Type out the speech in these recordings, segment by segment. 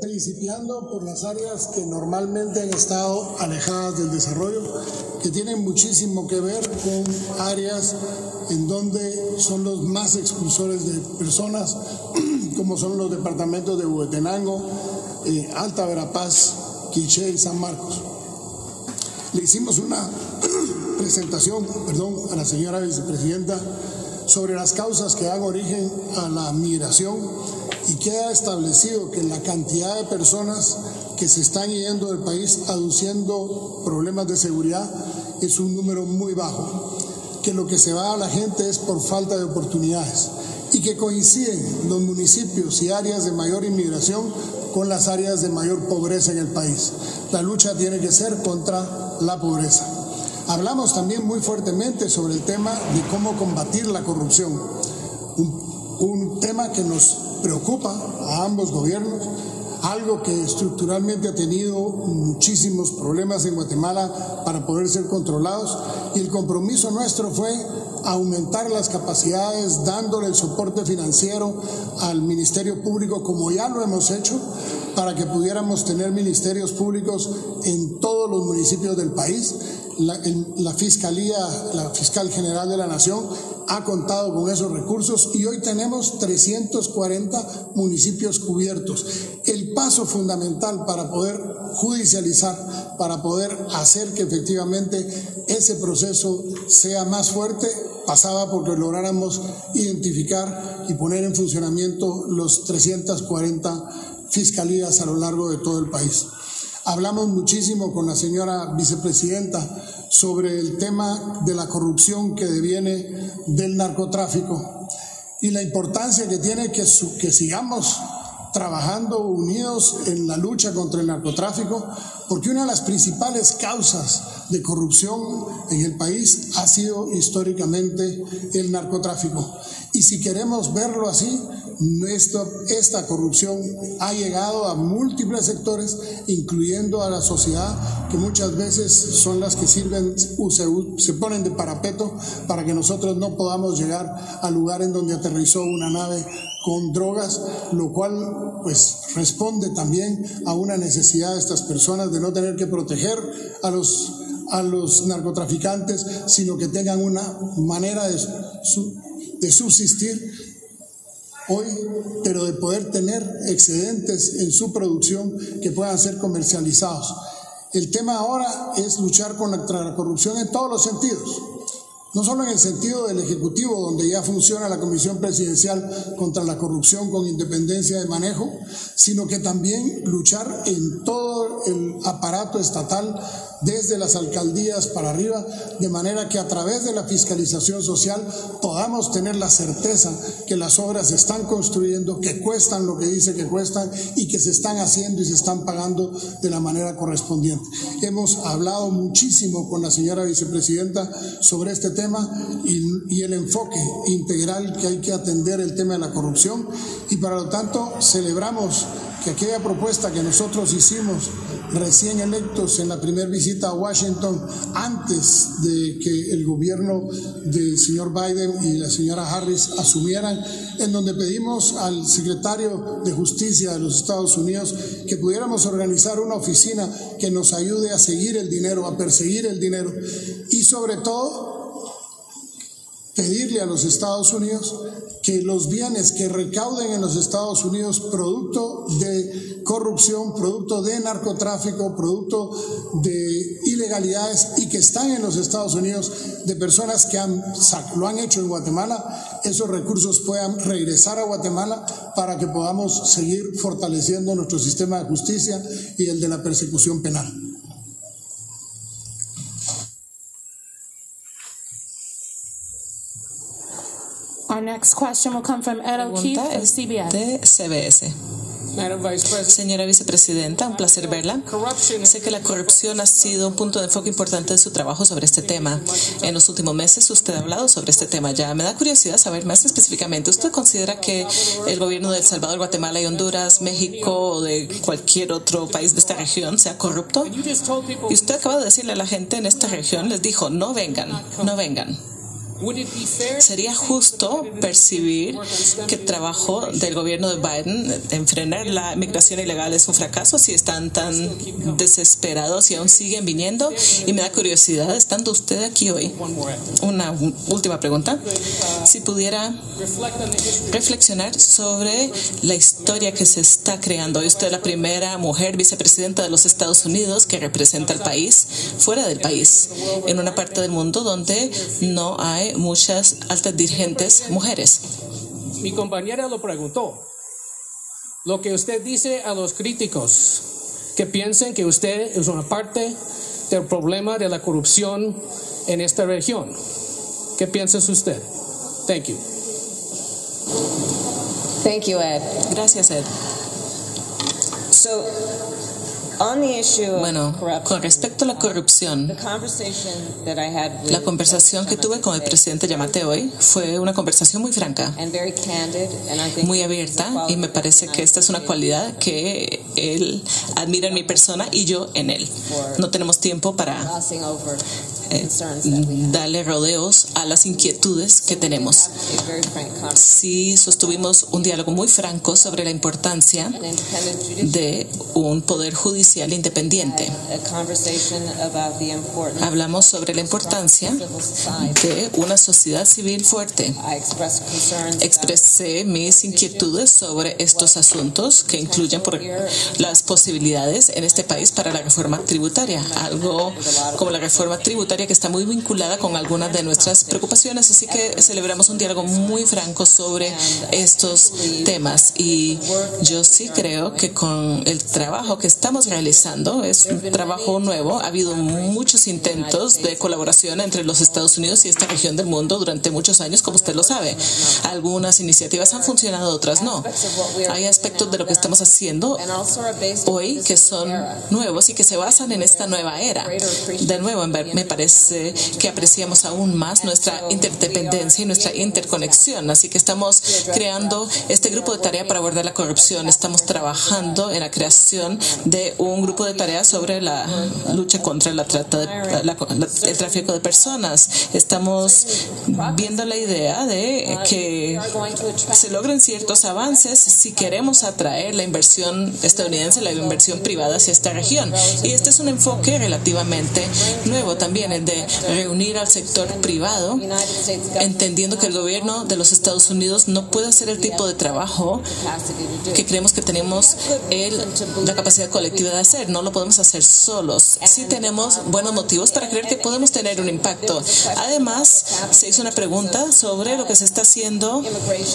principiando por las áreas que normalmente han estado alejadas del desarrollo, que tienen muchísimo que ver con áreas en donde son los más expulsores de personas, como son los departamentos de Huetenango, eh, Alta Verapaz, Quiché y San Marcos. Le hicimos una presentación, perdón, a la señora vicepresidenta sobre las causas que dan origen a la migración y queda establecido que la cantidad de personas que se están yendo del país aduciendo problemas de seguridad es un número muy bajo, que lo que se va a la gente es por falta de oportunidades y que coinciden los municipios y áreas de mayor inmigración con las áreas de mayor pobreza en el país. La lucha tiene que ser contra la pobreza. Hablamos también muy fuertemente sobre el tema de cómo combatir la corrupción, un, un tema que nos preocupa a ambos gobiernos, algo que estructuralmente ha tenido muchísimos problemas en Guatemala para poder ser controlados y el compromiso nuestro fue aumentar las capacidades dándole el soporte financiero al Ministerio Público como ya lo hemos hecho para que pudiéramos tener ministerios públicos en todos los municipios del país. La, la Fiscalía, la Fiscal General de la Nación ha contado con esos recursos y hoy tenemos 340 municipios cubiertos. El paso fundamental para poder judicializar, para poder hacer que efectivamente ese proceso sea más fuerte, pasaba porque lográramos identificar y poner en funcionamiento los 340 fiscalías a lo largo de todo el país. Hablamos muchísimo con la señora vicepresidenta sobre el tema de la corrupción que deviene del narcotráfico y la importancia que tiene que, que sigamos trabajando unidos en la lucha contra el narcotráfico, porque una de las principales causas de corrupción en el país ha sido históricamente el narcotráfico. Y si queremos verlo así, esta corrupción ha llegado a múltiples sectores, incluyendo a la sociedad, que muchas veces son las que sirven, se, se ponen de parapeto para que nosotros no podamos llegar al lugar en donde aterrizó una nave con drogas, lo cual pues responde también a una necesidad de estas personas de no tener que proteger a los, a los narcotraficantes, sino que tengan una manera de, de subsistir hoy, pero de poder tener excedentes en su producción que puedan ser comercializados. El tema ahora es luchar contra la corrupción en todos los sentidos, no solo en el sentido del Ejecutivo, donde ya funciona la Comisión Presidencial contra la Corrupción con independencia de manejo, sino que también luchar en todo el aparato estatal desde las alcaldías para arriba, de manera que a través de la fiscalización social podamos tener la certeza que las obras se están construyendo, que cuestan lo que dice que cuestan y que se están haciendo y se están pagando de la manera correspondiente. Hemos hablado muchísimo con la señora vicepresidenta sobre este tema y, y el enfoque integral que hay que atender el tema de la corrupción y para lo tanto celebramos que aquella propuesta que nosotros hicimos recién electos en la primera visita a Washington, antes de que el gobierno del señor Biden y la señora Harris asumieran, en donde pedimos al secretario de Justicia de los Estados Unidos que pudiéramos organizar una oficina que nos ayude a seguir el dinero, a perseguir el dinero. Y sobre todo pedirle a los Estados Unidos que los bienes que recauden en los Estados Unidos producto de corrupción, producto de narcotráfico, producto de ilegalidades y que están en los Estados Unidos de personas que han, lo han hecho en Guatemala, esos recursos puedan regresar a Guatemala para que podamos seguir fortaleciendo nuestro sistema de justicia y el de la persecución penal. Our next question will come from Ed O'Keefe of CBS. De CBS. Señora vicepresidenta, un placer verla. Sé que la corrupción ha sido un punto de enfoque importante de su trabajo sobre este tema. En los últimos meses usted ha hablado sobre este tema ya. Me da curiosidad saber más específicamente. ¿Usted considera que el gobierno de El Salvador, Guatemala y Honduras, México o de cualquier otro país de esta región sea corrupto? Y usted acaba de decirle a la gente en esta región, les dijo, no vengan, no vengan. ¿Sería justo percibir que el trabajo del gobierno de Biden en frenar la migración ilegal es un fracaso si están tan desesperados y aún siguen viniendo? Y me da curiosidad, estando usted aquí hoy, una última pregunta, si pudiera reflexionar sobre la historia que se está creando. Usted es la primera mujer vicepresidenta de los Estados Unidos que representa al país fuera del país, en una parte del mundo donde no hay muchas altas dirigentes mujeres. Mi compañera lo preguntó. Lo que usted dice a los críticos que piensen que usted es una parte del problema de la corrupción en esta región. ¿Qué piensa usted? Thank you. Thank you, Ed. Gracias, Ed. So, bueno, con respecto a la corrupción, la conversación que tuve con el presidente Yamate hoy fue una conversación muy franca, muy abierta, y me parece que esta es una cualidad que él admira en mi persona y yo en él. No tenemos tiempo para eh, darle rodeos a las inquietudes que tenemos. Sí sostuvimos un diálogo muy franco sobre la importancia de un poder judicial independiente. Hablamos sobre la importancia de una sociedad civil fuerte. Expresé mis inquietudes sobre estos asuntos que incluyen por las posibilidades en este país para la reforma tributaria, algo como la reforma tributaria que está muy vinculada con algunas de nuestras preocupaciones, así que celebramos un diálogo muy franco sobre estos temas y yo sí creo que con el trabajo que estamos realizando es un trabajo nuevo. Ha habido muchos intentos de colaboración entre los Estados Unidos y esta región del mundo durante muchos años, como usted lo sabe. Algunas iniciativas han funcionado, otras no. Hay aspectos de lo que estamos haciendo hoy que son nuevos y que se basan en esta nueva era. De nuevo, me parece que apreciamos aún más nuestra interdependencia y nuestra interconexión. Así que estamos creando este grupo de tarea para abordar la corrupción. Estamos trabajando en la creación de un grupo de tareas sobre la lucha contra la trata el tráfico de personas. Estamos viendo la idea de que se logren ciertos avances si queremos atraer la inversión estadounidense, la inversión privada hacia esta región. Y este es un enfoque relativamente nuevo también, de reunir al sector privado, entendiendo que el gobierno de los Estados Unidos no puede hacer el tipo de trabajo que creemos que tenemos el, la capacidad colectiva de hacer. No lo podemos hacer solos. Sí tenemos buenos motivos para creer que podemos tener un impacto. Además, se hizo una pregunta sobre lo que se está haciendo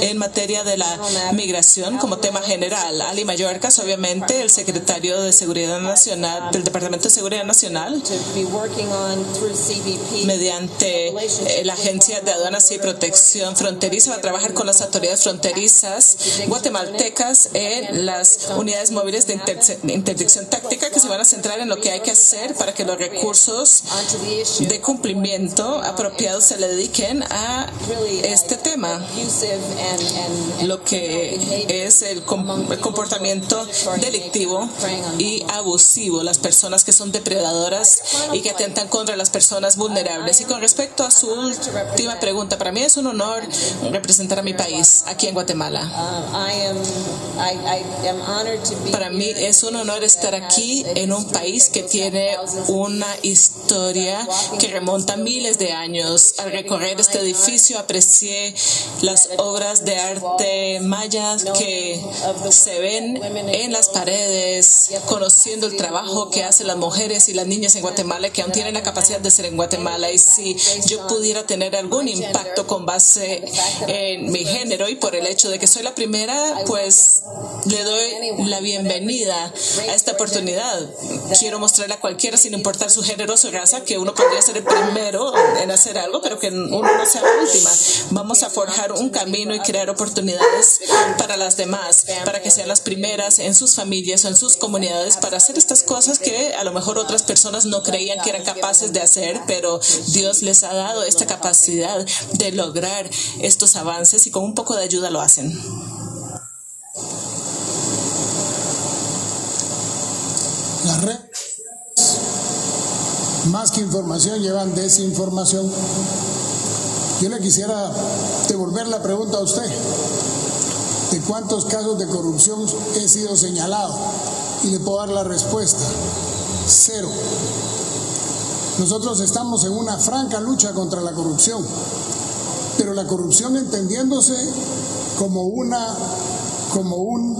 en materia de la migración como tema general. Ali Mayorkas, obviamente, el secretario de Seguridad Nacional del Departamento de Seguridad Nacional, mediante eh, la Agencia de Aduanas y Protección Fronteriza, va a trabajar con las autoridades fronterizas guatemaltecas en las unidades móviles de interdicción táctica que se van a centrar en lo que hay que hacer para que los recursos de cumplimiento apropiados se le dediquen a este tema, lo que es el comportamiento delictivo y abusivo, las personas que son depredadoras y que atentan contra las personas vulnerables. Y con respecto a su última pregunta, para mí es un honor representar a mi país aquí en Guatemala. Para mí es un honor estar aquí en un país que tiene una historia que remonta miles de años. Al recorrer este edificio aprecié las obras de arte mayas que se ven en las paredes, conociendo el trabajo que hacen las mujeres y las niñas en Guatemala que aún tienen la capacidad de ser en Guatemala. Y si yo pudiera tener algún impacto con base en mi género y por el hecho de que soy la primera, pues le doy la bienvenida a esta oportunidad. Quiero mostrarle a cualquiera, sin importar su género o su raza, que uno podría ser el primero en hacer algo, pero que uno no sea la última. Vamos a forjar un camino y crear oportunidades para las demás, para que sean las primeras en sus familias o en sus comunidades para hacer estas cosas que a lo mejor otras personas no creían que eran capaces de hacer, pero Dios les ha dado esta capacidad de lograr estos avances y con un poco de ayuda lo hacen. Las redes, más que información, llevan desinformación. Yo le quisiera devolver la pregunta a usted. ¿De cuántos casos de corrupción he sido señalado? Y le puedo dar la respuesta. Cero. Nosotros estamos en una franca lucha contra la corrupción, pero la corrupción entendiéndose como una como un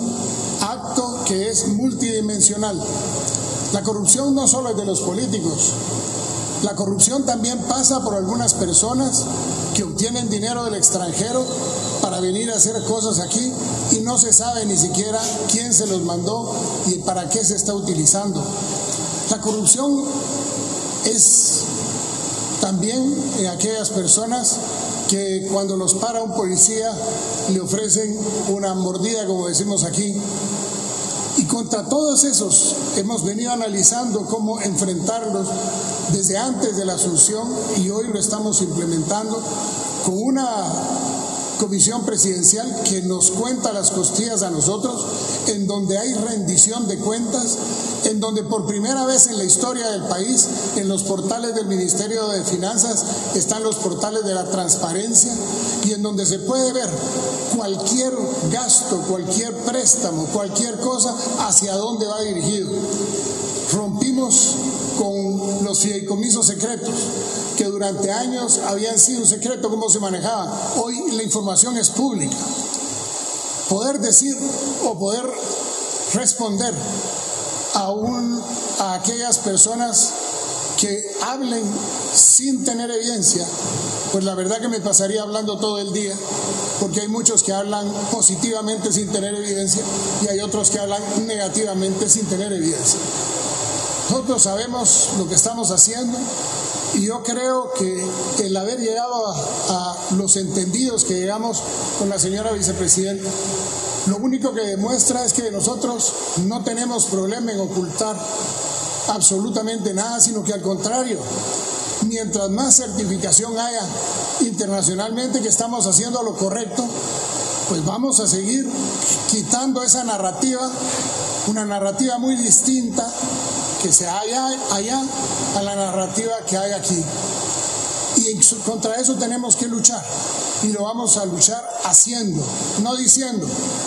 acto que es multidimensional. La corrupción no solo es de los políticos, la corrupción también pasa por algunas personas que obtienen dinero del extranjero para venir a hacer cosas aquí y no se sabe ni siquiera quién se los mandó y para qué se está utilizando. La corrupción es también en aquellas personas que cuando los para un policía le ofrecen una mordida, como decimos aquí. Y contra todos esos hemos venido analizando cómo enfrentarlos desde antes de la asunción y hoy lo estamos implementando con una comisión presidencial que nos cuenta las costillas a nosotros, en donde hay rendición de cuentas, en donde por primera vez en la historia del país, en los portales del Ministerio de Finanzas están los portales de la transparencia y en donde se puede ver cualquier gasto, cualquier préstamo, cualquier cosa, hacia dónde va dirigido. Rompimos con los fideicomisos secretos que durante años habían sido un secreto cómo se manejaba. Hoy la información es pública. Poder decir o poder responder a, un, a aquellas personas que hablen sin tener evidencia, pues la verdad que me pasaría hablando todo el día, porque hay muchos que hablan positivamente sin tener evidencia y hay otros que hablan negativamente sin tener evidencia. Nosotros sabemos lo que estamos haciendo y yo creo que el haber llegado a, los entendidos que llegamos con la señora vicepresidenta, lo único que demuestra es que nosotros no tenemos problema en ocultar absolutamente nada, sino que al contrario, mientras más certificación haya internacionalmente que estamos haciendo lo correcto, pues vamos a seguir quitando esa narrativa, una narrativa muy distinta que se haya allá a la narrativa que hay aquí. Y contra eso tenemos que luchar. Y lo vamos a luchar haciendo, no diciendo,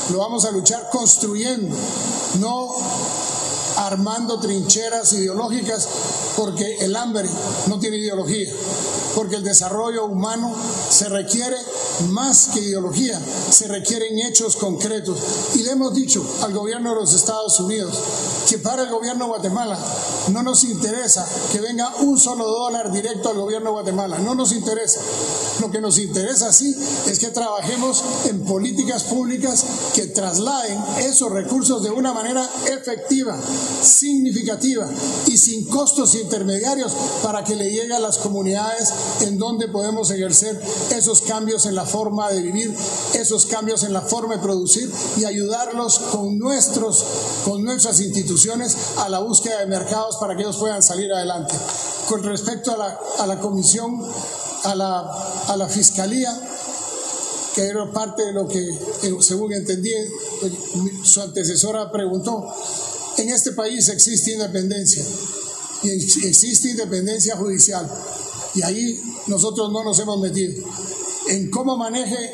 lo vamos a luchar construyendo, no armando trincheras ideológicas, porque el hambre no tiene ideología, porque el desarrollo humano se requiere más que ideología, se requieren hechos concretos. Y le hemos dicho al gobierno de los Estados Unidos que para el gobierno de Guatemala no nos interesa que venga un solo dólar directo al gobierno de Guatemala, no nos interesa. Lo que nos interesa sí es que trabajemos en políticas públicas que trasladen esos recursos de una manera efectiva, significativa y sin costos intermediarios para que le llegue a las comunidades en donde podemos ejercer esos cambios en la forma de vivir, esos cambios en la forma de producir y ayudarlos con, nuestros, con nuestras instituciones a la búsqueda de mercados para que ellos puedan salir adelante. Con respecto a la, a la comisión, a la, a la fiscalía, que era parte de lo que, eh, según entendí, su antecesora preguntó, en este país existe independencia y existe independencia judicial y ahí nosotros no nos hemos metido en cómo maneje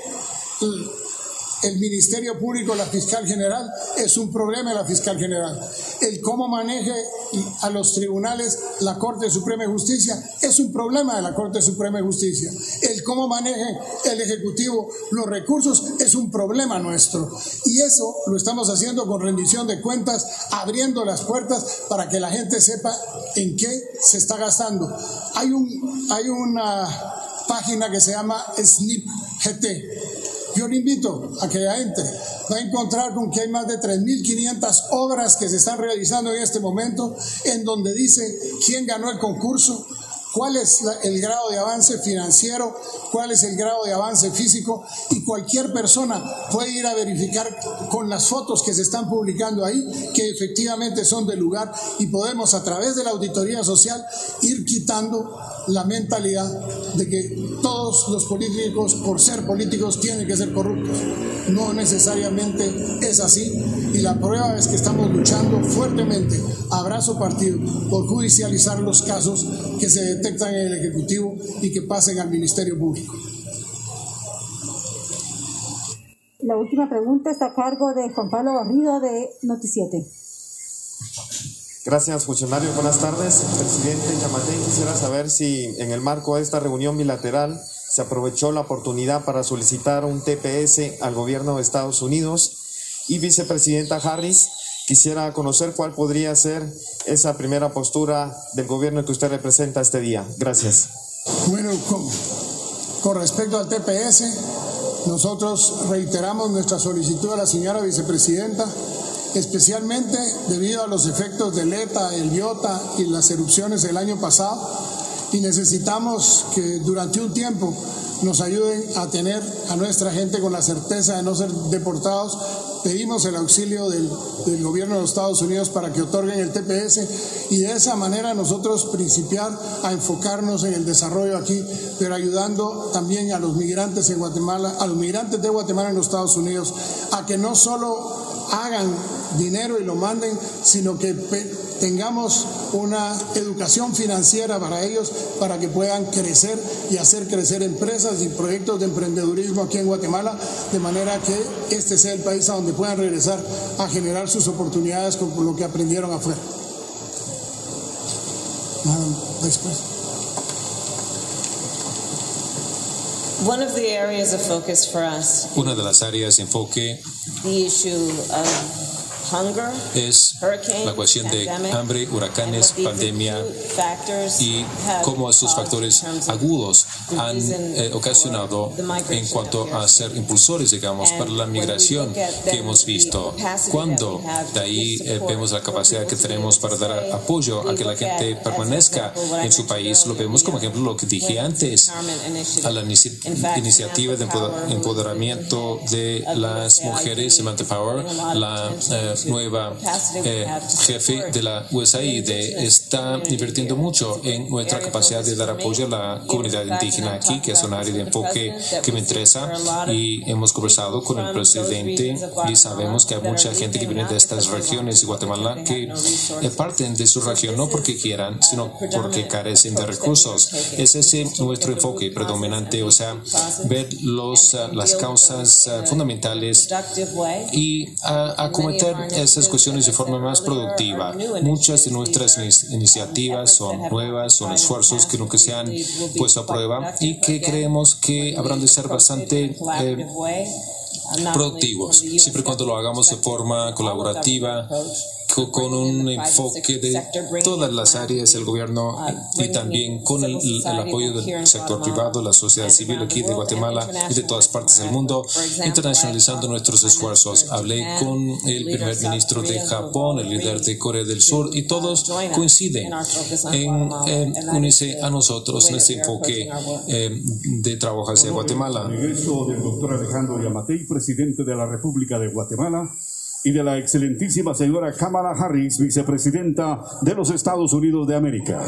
el Ministerio Público, la fiscal general, es un problema de la fiscal general. El cómo maneje a los tribunales la Corte Suprema de Justicia es un problema de la Corte Suprema de Justicia. El cómo maneje el Ejecutivo los recursos es un problema nuestro. Y eso lo estamos haciendo con rendición de cuentas, abriendo las puertas para que la gente sepa en qué se está gastando. Hay, un, hay una página que se llama Snip GT yo le invito a que entre. Va a encontrar con que hay más de 3.500 obras que se están realizando en este momento, en donde dice quién ganó el concurso, cuál es el grado de avance financiero, cuál es el grado de avance físico y cualquier persona puede ir a verificar con las fotos que se están publicando ahí que efectivamente son del lugar y podemos a través de la auditoría social ir quitando la mentalidad de que los políticos, por ser políticos, tienen que ser corruptos. No necesariamente es así. Y la prueba es que estamos luchando fuertemente, abrazo partido, por judicializar los casos que se detectan en el Ejecutivo y que pasen al Ministerio Público. La última pregunta está a cargo de Juan Pablo Garrido de Noticiete. Gracias, funcionario. Buenas tardes. Presidente Yamate, quisiera saber si en el marco de esta reunión bilateral se aprovechó la oportunidad para solicitar un TPS al gobierno de Estados Unidos. Y vicepresidenta Harris, quisiera conocer cuál podría ser esa primera postura del gobierno que usted representa este día. Gracias. Bueno, con, con respecto al TPS, nosotros reiteramos nuestra solicitud a la señora vicepresidenta especialmente debido a los efectos del ETA, el IOTA y las erupciones del año pasado. Y necesitamos que durante un tiempo nos ayuden a tener a nuestra gente con la certeza de no ser deportados. Pedimos el auxilio del, gobierno de los Estados Unidos para que otorguen el TPS y de esa manera nosotros principiar a enfocarnos en el desarrollo aquí, pero ayudando también a los migrantes en Guatemala, a los migrantes de Guatemala en los Estados Unidos, a que no solo hagan dinero y lo manden, sino que tengamos una educación financiera para ellos, para que puedan crecer y hacer crecer empresas y proyectos de emprendedurismo aquí en Guatemala, de manera que este sea el país a donde puedan regresar a generar sus oportunidades con lo que aprendieron afuera. después. One of the areas of focus for us Una de las áreas de enfoque es la cuestión de hambre, huracanes, pandemia y cómo estos factores agudos han eh, ocasionado en cuanto a ser impulsores, digamos, para la migración que hemos visto. Cuando de ahí eh, vemos la capacidad que tenemos para dar apoyo a que la gente permanezca en su país, lo vemos como ejemplo lo que dije antes, a la iniciativa de empoderamiento de las mujeres, Power, la eh, nueva eh, jefe de la USAID está invirtiendo mucho en nuestra capacidad de dar apoyo a la comunidad indígena aquí, que es un área de enfoque que me interesa y hemos conversado con el presidente y sabemos que hay mucha gente que viene de estas regiones de Guatemala que parten de su región no porque quieran, sino porque carecen de recursos. Es ese nuestro enfoque predominante, o sea, ver los, las causas fundamentales y acometer esas cuestiones de forma más productiva. Muchas de nuestras iniciativas son nuevas, son esfuerzos que nunca se han puesto a prueba y que creemos que habrán de ser bastante eh, productivos, siempre cuando lo hagamos de forma colaborativa con un enfoque de todas las áreas del gobierno y también con el, apoyo del sector privado, la sociedad civil aquí de Guatemala y de todas partes del mundo, internacionalizando nuestros esfuerzos. Hablé con el primer ministro de Japón, el líder de Corea del Sur y todos coinciden en unirse a nosotros en este enfoque eh, de trabajo hacia Guatemala. Regreso del doctor Alejandro Yamatei, presidente de la República de Guatemala y de la excelentísima señora Kamala Harris, vicepresidenta de los Estados Unidos de América.